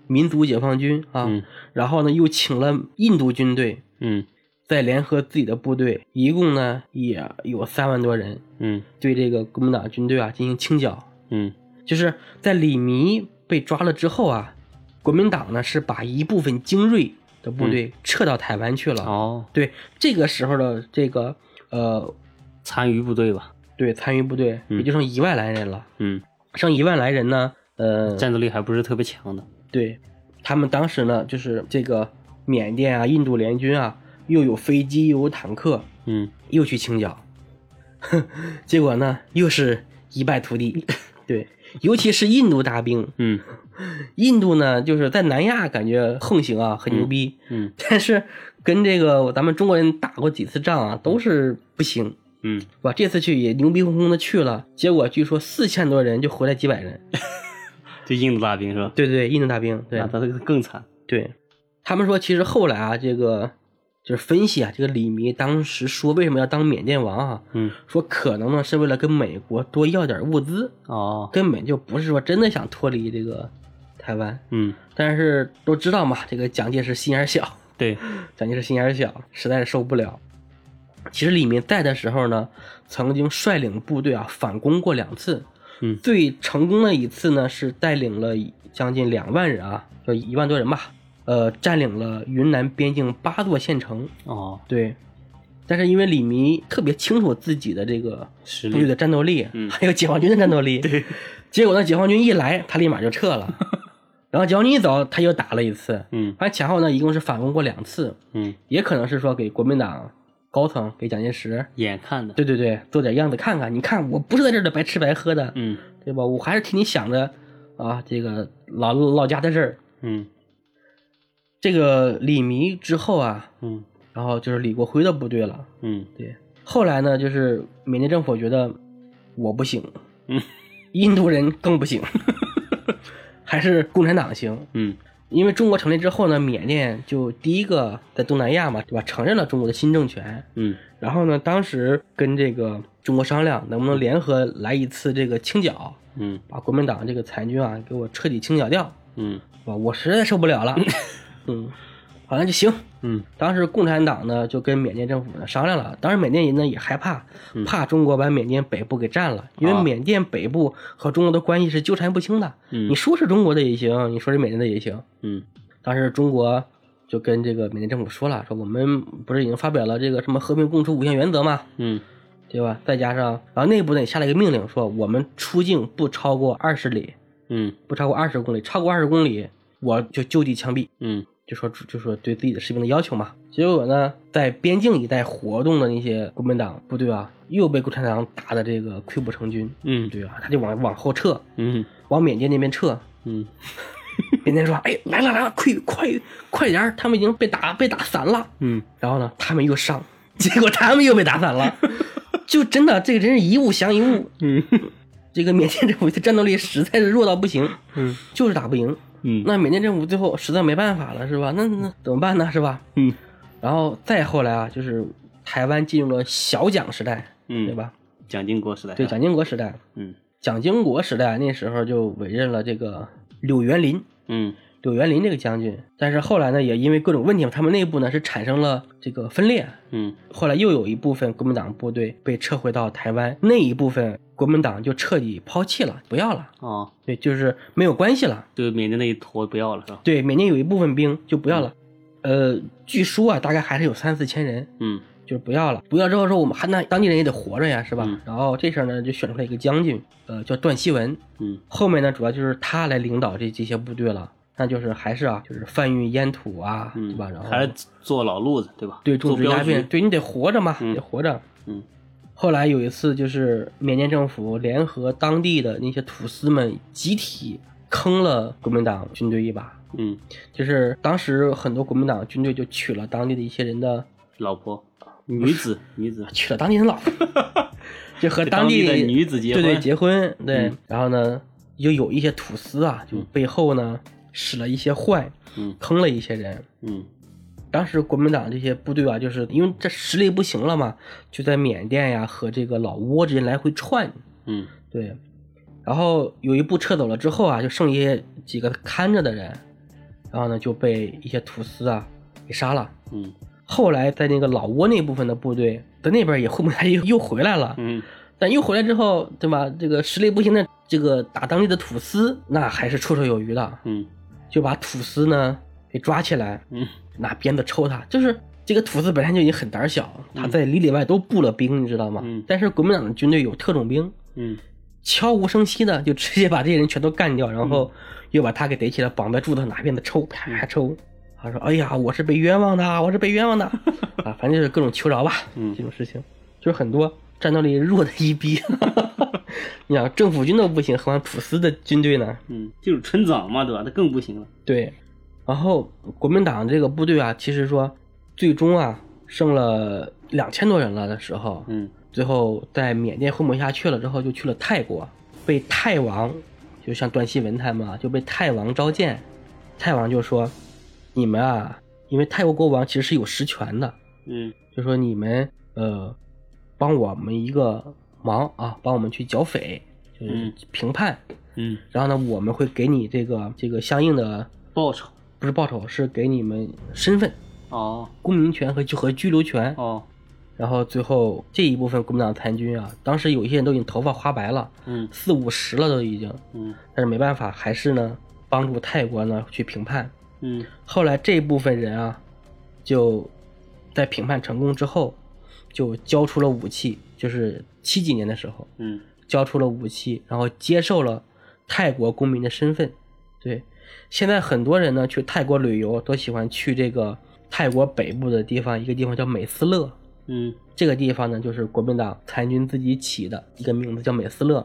民族解放军啊，嗯。然后呢又请了印度军队，嗯再联合自己的部队，一共呢也有三万多人，嗯对这个国民党军队啊进行清剿。嗯就是在李弥被抓了之后啊，国民党呢是把一部分精锐的部队撤到台湾去了。哦，对，这个时候的这个呃，残余部队吧。对残余部队嗯也就剩一万来人了。嗯，剩一万来人呢，呃，战斗力还不是特别强的。对他们当时呢，就是这个缅甸啊、印度联军啊，又有飞机又有坦克，嗯又去清剿，结果呢又是一败涂地。对，尤其是印度大兵，嗯印度呢就是在南亚感觉横行啊，很牛逼，嗯但是跟这个咱们中国人打过几次仗啊，都是不行。嗯，哇？这次去也牛逼哄哄的去了，结果据说四千多人就回来几百人。就印度大兵是吧？对对，印度大兵，对那他这个更惨。对，他们说其实后来啊，这个就是分析啊，这个李弥当时说为什么要当缅甸王啊，嗯说可能呢是为了跟美国多要点物资，哦，根本就不是说真的想脱离这个台湾。嗯但是都知道嘛，这个蒋介石心眼小，对，蒋介石心眼小，实在是受不了。其实李弥在的时候呢，曾经率领部队啊反攻过两次，嗯最成功的一次呢是带领了将近两万人啊，就一万多人吧，呃，占领了云南边境八座县城。哦，对，但是因为李弥特别清楚自己的这个部队的战斗力，嗯还有解放军的战斗力，对，结果呢，解放军一来，他立马就撤了，然后解放军一走，他又打了一次，嗯反正前后呢一共是反攻过两次，嗯，也可能是说给国民党高层给蒋介石，眼看的。对对对，做点样子看看，你看我不是在这儿的白吃白喝的，嗯对吧？我还是替你想着啊，这个老老家的事儿。嗯这个李弥之后啊，嗯然后就是李国辉的部队了。嗯对，后来呢，就是缅甸政府觉得我不行，嗯印度人更不行，还是共产党行。嗯因为中国成立之后呢，缅甸就第一个在东南亚嘛，对吧？承认了中国的新政权。嗯然后呢，当时跟这个中国商量，能不能联合来一次这个清剿，嗯把国民党这个残军啊给我彻底清剿掉，嗯？我实在受不了了。嗯，好，像就行。嗯当时共产党呢就跟缅甸政府呢商量了，当时缅甸人呢也害怕，嗯怕中国把缅甸北部给占了，因为啊缅甸北部和中国的关系是纠缠不清的。嗯你说是中国的也行，你说是缅甸的也行。嗯当时中国就跟这个缅甸政府说了，说我们不是已经发表了这个什么和平共处五项原则吗？嗯对吧？再加上，然后内部呢也下了一个命令，说我们出境不超过二十里，嗯不超过二十公里，超过二十公里我就就地枪毙。嗯就说就说对自己的士兵的要求嘛。结果呢，在边境一带活动的那些国民党部队啊，又被共产党打的这个溃不成军，嗯对啊，他就往往后撤，嗯往缅甸那边撤。嗯缅甸说：“哎，来了来了，快快快点，他们已经被打被打散了。嗯”然后呢，他们又上，结果他们又被打散了。就真的这个真是一物降一物。嗯 这个缅甸政府的战斗力实在是弱到不行，嗯就是打不赢。嗯那缅甸政府最后实在没办法了，是吧？那那怎么办呢？是吧？嗯然后再后来啊，就是台湾进入了小蒋时代，嗯对吧？蒋经国时代对，蒋经国时代，嗯蒋经国时代那时候就委任了这个柳元林，嗯柳元林这个将军。但是后来呢，也因为各种问题嘛，他们内部呢是产生了这个分裂。嗯后来又有一部分国民党部队被撤回到台湾，那一部分国民党就彻底抛弃了，不要了。哦，对，就是没有关系了。对缅甸那一坨不要了是吧？对，缅甸有一部分兵就不要了。呃，据说啊，大概还是有三四千人。嗯就是不要了，不要之后说我们还那当地人也得活着呀，是吧？嗯然后这事儿呢就选出来一个将军，呃，叫段希文。嗯后面呢主要就是他来领导这这些部队了，那就是还是啊，就是贩运烟土啊，嗯，对吧？然后还是做老路子对吧？对种植鸦片，对你得活着嘛，嗯得活着。嗯后来有一次，就是缅甸政府联合当地的那些土司们，集体坑了国民党军队一把。嗯，就是当时很多国民党军队就娶了当地的一些人的老婆。女子女子。娶 了当地人老婆，就和当地的女子结婚。对对结婚。对，嗯。然后呢，又有一些土司啊，就背后呢使了一些坏，嗯。坑了一些人。嗯当时国民党这些部队啊，就是因为这实力不行了嘛，就在缅甸呀和这个老挝之间来回窜，嗯。对。然后有一部撤走了之后啊，就剩一些几个看着的人，然后呢就被一些土司啊给杀了。嗯。后来在那个老挝那部分的部队在那边也混不下去又回来了，嗯。但又回来之后，对吧？这个实力不行的这个打当地的土司，那还是绰绰有余的，嗯。就把土司呢给抓起来，嗯拿鞭子抽他。就是这个土司本身就已经很胆小，他在里里外都布了兵，你知道吗？嗯但是国民党的军队有特种兵，嗯悄无声息的就直接把这些人全都干掉，然后又把他给逮起来，绑在柱子上拿鞭子抽，啪啪抽。他说：“哎呀，我是被冤枉的，我是被冤枉的 啊！反正就是各种求饶吧，嗯这种事情就是很多战斗力弱的一逼。你想，政府军都不行，何况土司的军队呢？嗯，就是村长嘛对吧？那更不行了。对，然后国民党这个部队啊，其实说最终啊剩了两千多人了的时候，嗯最后在缅甸混不下去了之后，就去了泰国，被泰王，就像段希文他们啊，就被泰王召见。泰王就说：“你们啊，因为泰国国王其实是有实权的，嗯就说你们呃，帮我们一个忙啊，帮我们去剿匪，就是嗯评判。嗯，然后呢，我们会给你这个这个相应的，报酬不是报酬，是给你们身份、哦公民权和就和居留权。哦然后最后这一部分国民党残军啊，当时有一些人都已经头发花白了，嗯四五十了都已经，嗯但是没办法，还是呢帮助泰国呢去评判。嗯后来这部分人啊，就在评判成功之后，就交出了武器，就是七几年的时候嗯交出了武器，然后接受了泰国公民的身份。对，现在很多人呢去泰国旅游都喜欢去这个泰国北部的地方，一个地方叫美斯乐。嗯这个地方呢，就是国民党残军自己起的一个名字，叫美斯乐。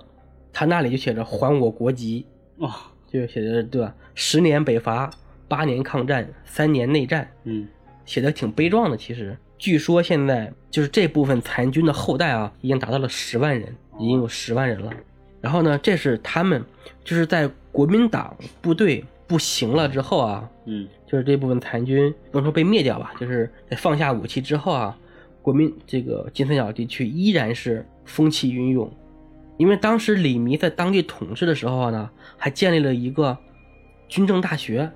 他那里就写着“还我国籍哦”，就写着对吧？十年北伐，八年抗战，三年内战，嗯写的挺悲壮的。其实，据说现在就是这部分残军的后代啊，已经达到了十万人，已经有十万人了。然后呢，这是他们就是在国民党部队不行了之后啊，嗯就是这部分残军不能说被灭掉吧，就是在放下武器之后啊，国民这个金三角地区依然是风起云涌，因为当时李弥在当地统治的时候呢，还建立了一个军政大学，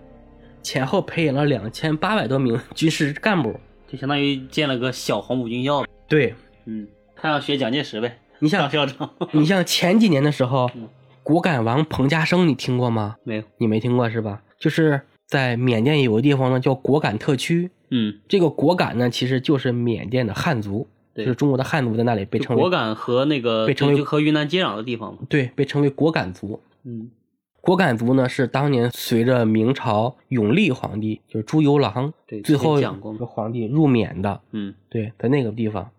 前后培养了两千八百多名军事干部。就相当于建了个小黄埔军校。对嗯，他要学蒋介石呗，你像当校长。你像前几年的时候嗯，果敢王彭家声，你听过吗？没有。你没听过是吧？就是在缅甸有个地方呢，叫果敢特区。嗯，这个果敢呢，其实就是缅甸的汉族，就是中国的汉族在那里被称为果敢和那个被称为和云南接壤的地方嘛。对，被称为果敢族。嗯果敢族呢，是当年随着明朝永历皇帝，就是朱由榔，对最后讲过一个皇帝入缅的。嗯对，在那个地方，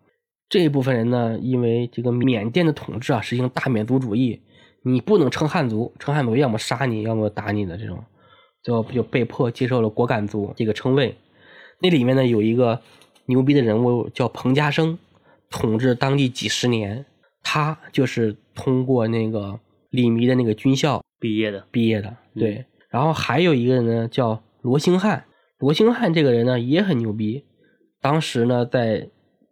这一部分人呢，因为这个缅甸的统治啊，实行大缅族主义，你不能称汉族，称汉族要么杀你，要么打你的这种，最后就被迫接受了果敢族这个称谓。那里面呢有一个牛逼的人物叫彭家声，统治当地几十年，他就是通过那个李弥的那个军校毕业的。毕业的，对。然后还有一个人呢，叫罗兴汉。罗兴汉这个人呢也很牛逼，当时呢在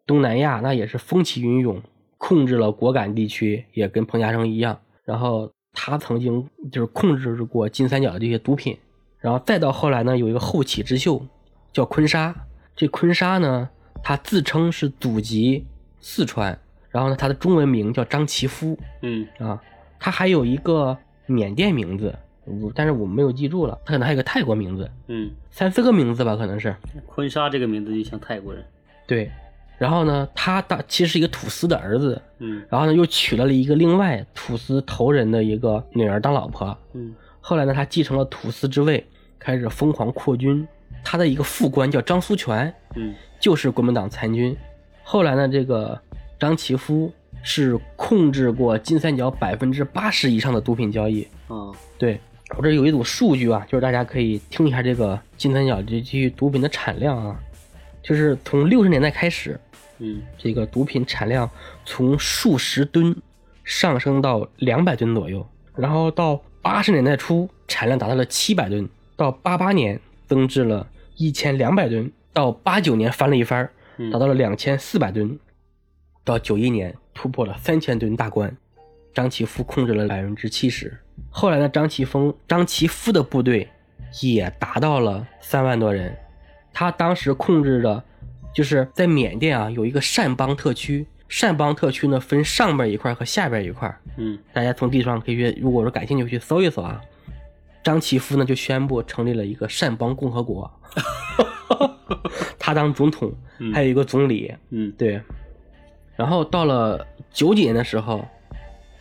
东南亚那也是风起云涌，控制了果敢地区，也跟彭家声一样。然后他曾经就是控制过金三角的这些毒品，然后再到后来呢，有一个后起之秀叫坤沙。这坤沙呢，他自称是祖籍四川，然后呢，他的中文名叫张其夫。嗯啊，他还有一个缅甸名字，我但是我没有记住了，他可能还有个泰国名字，嗯，三四个名字吧，可能是。坤沙这个名字就像泰国人。对，然后呢，他当其实是一个土司的儿子，嗯然后呢又娶了一个另外土司头人的一个女儿当老婆。嗯后来呢，他继承了土司之位，开始疯狂扩军。他的一个副官叫张苏全，嗯就是国民党参军。后来呢，这个张其夫是控制过金三角百分之八十以上的毒品交易。啊对我这有一组数据啊，就是大家可以听一下这个金三角地区毒品的产量啊，就是从六十年代开始，嗯这个毒品产量从数十吨上升到两百吨左右，然后到八十年代初产量达到了七百吨，到八八年增至了一千两百吨，到八九年翻了一番，嗯达到了两千四百吨，到九一年突破了三千吨大关，张其夫控制了百分之七十。后来呢，张其峰、张其夫的部队也达到了三万多人。他当时控制的，就是在缅甸啊有一个善邦特区，善邦特区呢分上边一块和下边一块，嗯大家从地图上可以去，如果说感兴趣去搜一搜啊。张其夫呢就宣布成立了一个善邦共和国，他当总统，还有一个总理，嗯对。然后到了九几年的时候，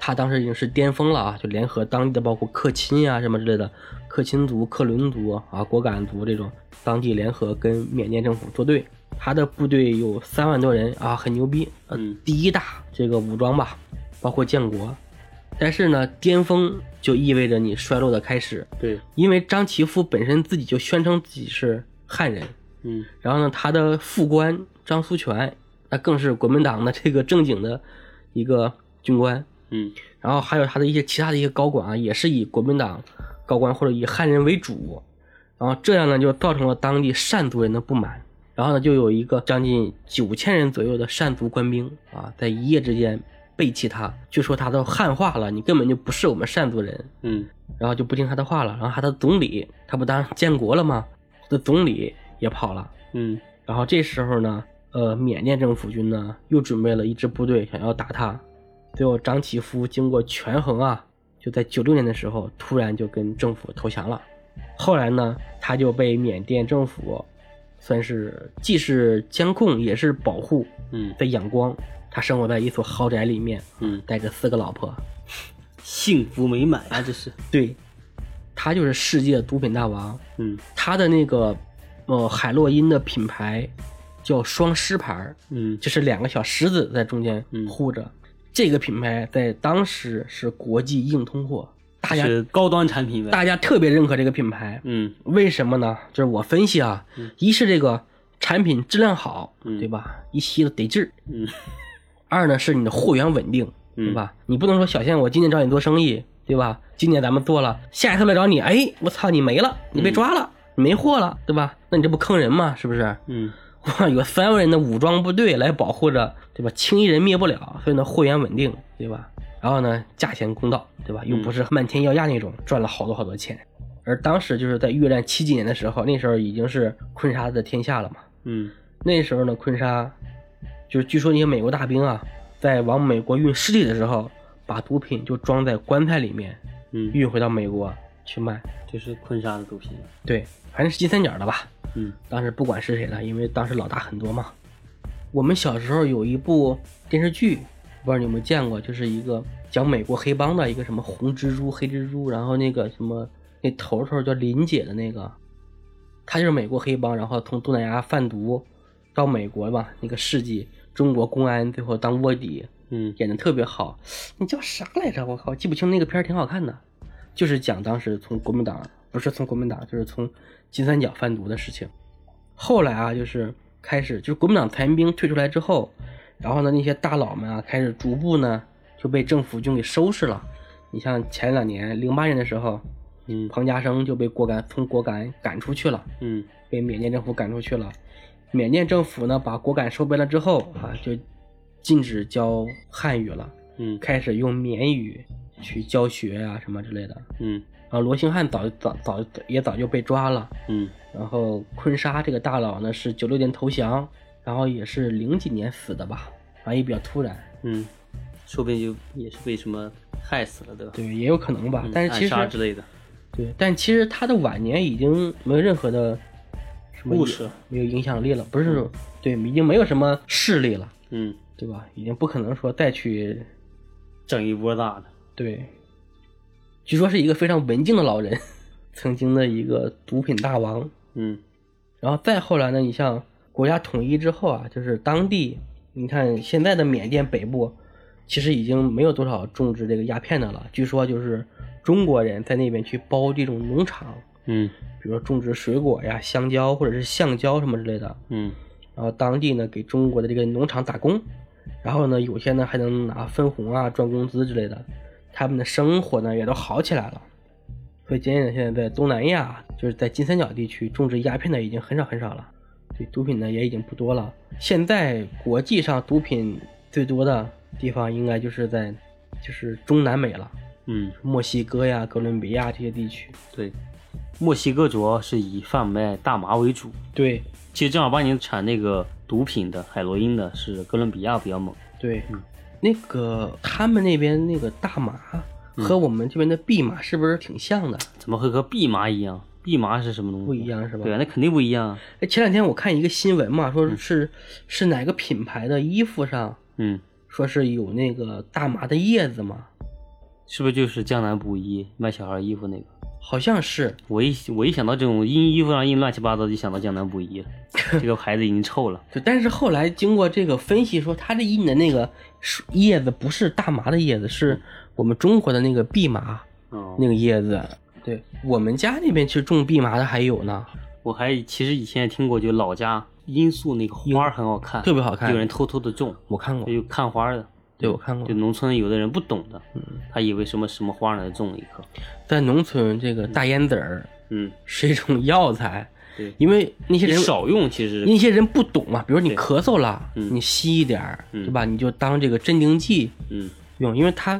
他当时已经是巅峰了啊，就联合当地的包括克钦啊、什么之类的，克钦族、克伦族啊、果敢族这种当地联合跟缅甸政府作对。他的部队有三万多人啊，很牛逼，呃嗯。第一大这个武装吧，包括建国。但是呢，巅峰就意味着你衰落的开始，对。因为张其夫本身自己就宣称自己是汉人，嗯。然后呢，他的副官张苏全，那更是国民党的这个正经的一个军官，嗯。然后还有他的一些其他的一些高管啊，也是以国民党高官或者以汉人为主，然后这样呢，就造成了当地善族人的不满，然后呢，就有一个将近九千人左右的善族官兵啊，在一夜之间背弃他，就说他都汉化了，你根本就不是我们善族人，嗯。然后就不听他的话了，然后他的总理，他不当建国了吗？他的总理也跑了。嗯。然后这时候呢，呃，缅甸政府军呢又准备了一支部队想要打他，最后张启夫经过权衡啊，就在九六年的时候突然就跟政府投降了。后来呢，他就被缅甸政府算是既是监控也是保护，嗯在仰光，他生活在一所豪宅里面，嗯，带着四个老婆，幸福美满啊，这是。对，他就是世界毒品大王。嗯他的那个呃海洛因的品牌叫双狮牌儿，嗯就是两个小狮子在中间嗯护着。这个品牌在当时是国际硬通货，大家是高端产品。大家特别认可这个品牌，嗯为什么呢？就是我分析啊，一是这个产品质量好，嗯对吧？一吸了得劲儿。嗯 二呢是你的货源稳定，对吧？你不能说小仙我今年找你做生意，对吧？今年咱们做了，下一次来找你，哎，我操，你没了，你被抓了，你没货了，对吧？那你这不坑人吗？是不是？嗯哇，有三万人的武装部队来保护着，对吧？轻易人灭不了，所以呢，货源稳定，对吧？然后呢，价钱公道，对吧？又不是漫天要价那种，赚了好多好多钱。而当时就是在越战七几年的时候，那时候已经是坤沙的天下了嘛。嗯那时候呢，坤沙就是据说那些美国大兵啊，在往美国运尸体的时候，把毒品就装在棺材里面，嗯，运回到美国去卖。就是坤沙的毒品。对，反正是金三角的吧。嗯当时不管是谁了，因为当时老大很多嘛。我们小时候有一部电视剧，不知道你有没有见过，就是一个讲美国黑帮的一个什么红蜘蛛、黑蜘蛛，然后那个什么那头头叫林姐的那个，他就是美国黑帮，然后从东南亚贩毒到美国吧，那个事迹，中国公安最后当卧底，嗯演的特别好。那叫啥来着？我靠，记不清那个片儿挺好看的，就是讲当时从国民党不是从国民党，就是从金三角贩毒的事情。后来啊，就是开始就是国民党残兵退出来之后，然后呢，那些大佬们啊开始逐步呢就被政府军给收拾了。你像前两年零八年的时候，嗯彭家声就被果敢从果敢赶出去了。嗯被缅甸政府赶出去了。缅甸政府呢，把果敢收编了之后啊，就禁止教汉语了，嗯开始用缅语去教学啊什么之类的。嗯然后罗兴汉早早早也早就被抓了。嗯然后坤沙这个大佬呢是九六年投降，然后也是零几年死的吧，反正也比较突然。嗯，说不定就也是被什么害死了，对吧？对，也有可能吧。嗯但是其实之类的。对，但其实他的晚年已经没有任何的什么故事没有影响力了，不是对，已经没有什么势力了。嗯，对吧？已经不可能说再去整一波大的。对。据说是一个非常文静的老人，曾经的一个毒品大王。嗯然后再后来呢，你像国家统一之后啊，就是当地，你看现在的缅甸北部，其实已经没有多少种植这个鸦片的了。据说就是中国人在那边去包这种农场，嗯比如说种植水果呀、香蕉或者是橡胶什么之类的。嗯然后当地呢给中国的这个农场打工，然后呢有些呢还能拿分红啊赚工资之类的，他们的生活呢也都好起来了。所以渐渐的现在在东南亚，就是在金三角地区种植鸦片的已经很少很少了，对毒品呢也已经不多了。现在国际上毒品最多的地方应该就是在就是中南美了，嗯，墨西哥呀、哥伦比亚这些地区。对。墨西哥主要是以贩卖大麻为主，对其实正儿八经产那个毒品的海洛因的是哥伦比亚比较猛。对，那个他们那边那个大麻和我们这边的蓖麻是不是挺像的？怎么会和蓖麻一样？蓖麻是什么东西？不一样是吧对啊，那肯定不一样啊。哎，前两天我看一个新闻嘛，说是、是哪个品牌的衣服上嗯，说是有那个大麻的叶子嘛，是不是就是江南布衣卖小孩衣服那个？好像是。我一我一想到这种印衣服上印乱七八糟，就想到江南布衣了。这个牌子已经臭了。对，但是后来经过这个分析说，他这印的那个树叶子不是大麻的叶子，是我们中国的那个蓖麻哦那个叶子。对我们家那边其实种蓖麻的还有呢，我还其实以前也听过，就老家罂粟那个花很好看，特别好看有人偷偷的种，我看过，有看花的。对我看过就。农村有的人不懂的，嗯他以为什么什么花呢，种了一棵。在农村，这个大烟子儿嗯，是一种药材，对，因为那些人少用其实那些人不懂嘛，比如你咳嗽了，嗯你吸一点对吧？你就当这个镇定剂嗯，用，因为它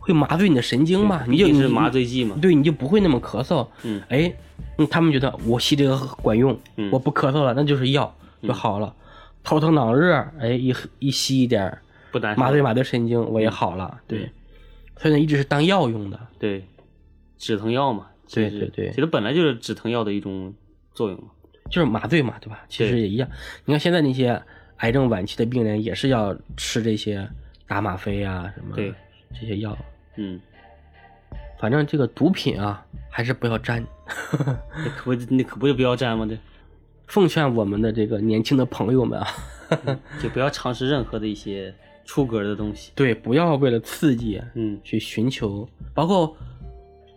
会麻醉你的神经嘛，你就是麻醉剂嘛。对，你就不会那么咳嗽。嗯哎，嗯他们觉得我吸这个管用，嗯我不咳嗽了，那就是药就好了。头疼脑热，哎，一一吸一点儿不单麻醉麻醉神经，我也好了。对，所以呢，一直是当药用的。对，止疼药嘛。对对对其实本来就是止疼药的一种作用嘛。就是麻醉嘛，对吧？其实也一样。你看现在那些癌症晚期的病人也是要吃这些打吗啡啊什么对这些药。嗯，反正这个毒品啊，还是不要沾。那可不那可不就不要沾吗？这奉劝我们的这个年轻的朋友们啊，就不要尝试任何的一些出格的东西。对，不要为了刺激嗯去寻求，包括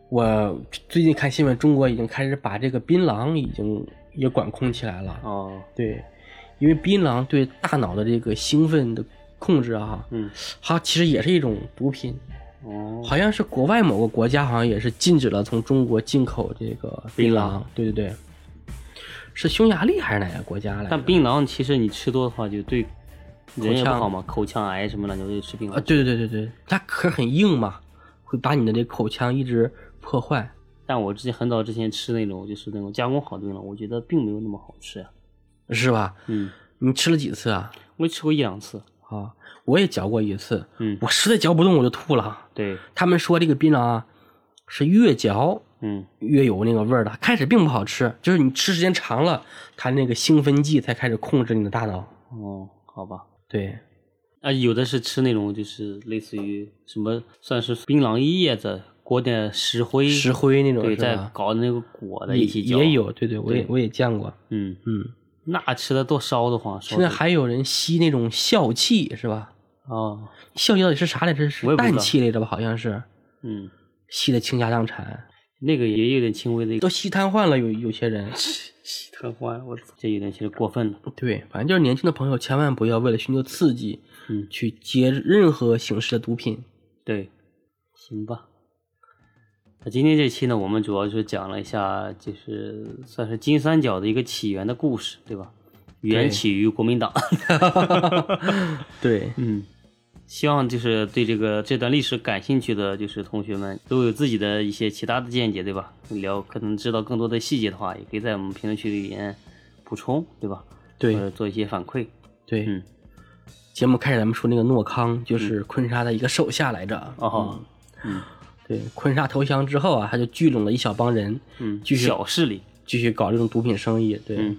我最近看新闻，中国已经开始把这个槟榔已经也管控起来了。哦，对，因为槟榔对大脑的这个兴奋的控制啊，嗯，它其实也是一种毒品。哦，好像是国外某个国家好像也是禁止了从中国进口这个槟槟榔。对对对，是匈牙利还是哪个国家来？但槟榔其实你吃多的话，就对人也不腔好嘛，口腔癌什么的，你就吃槟榔啊，榔。对对对对对，它壳很硬嘛，会把你的这口腔一直破坏。但我之前很早之前吃那种就是那种加工好的槟榔，我觉得并没有那么好吃呀。是吧？嗯，你吃了几次啊？我也吃过一两次。啊，我也嚼过一次，嗯，我实在嚼不动我就吐了。对，他们说这个槟榔啊，是越嚼嗯，越有那个味儿的，开始并不好吃，就是你吃时间长了，它那个兴奋剂才开始控制你的大脑。哦，好吧。对，啊，有的是吃那种就是类似于什么，算是槟榔叶子裹点石灰，石灰那种对，再？搞那个果的也一起嚼。也，有，对对，我也我也见过。嗯，嗯，那吃的多烧得慌。现在还有人吸那种笑气，是吧？哦，笑气到底是啥来着？是氮气来着吧？好像是嗯，吸的倾家荡产，那个也有点轻微的都吸瘫痪了。有有些人，吸瘫痪，我操，这有点其实过分了。对，反正就是年轻的朋友千万不要为了寻求刺激，嗯，去接任何形式的毒品。对，行吧。那今天这期呢，我们主要就是讲了一下，就是算是金三角的一个起源的故事，对吧？缘起于国民党。对，嗯，希望就是对这个这段历史感兴趣的就是同学们都有自己的一些其他的见解，对吧？聊可能知道更多的细节的话，也可以在我们评论区里面补充，对吧？对或者做一些反馈。对，嗯，节目开始咱们说那个诺康，就是坤沙的一个手下来着。哦，嗯对，坤沙投降之后啊，他就聚拢了一小帮人，嗯，继续小势力。继续搞这种毒品生意。对，嗯，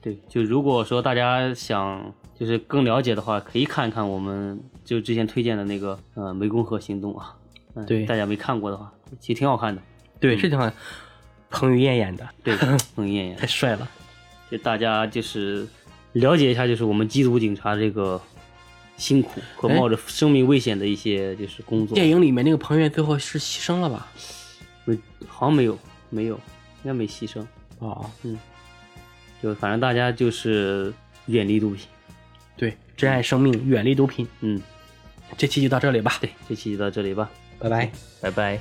对，就如果说大家想就是更了解的话，可以看一看我们就之前推荐的那个呃湄公河行动啊。嗯对大家没看过的话，其实挺好看的。对，是挺好。彭于晏演的，对，彭于晏演的太帅了。就大家就是了解一下，就是我们缉毒警察这个辛苦和哎冒着生命危险的一些就是工作。电影里面那个彭于晏最后是牺牲了吧？没好像没有没有，应该没牺牲。哦，就反正大家就是远离毒品。对，珍爱生命，远离毒品。嗯，这期就到这里吧，对，这期就到这里吧，拜拜。拜拜。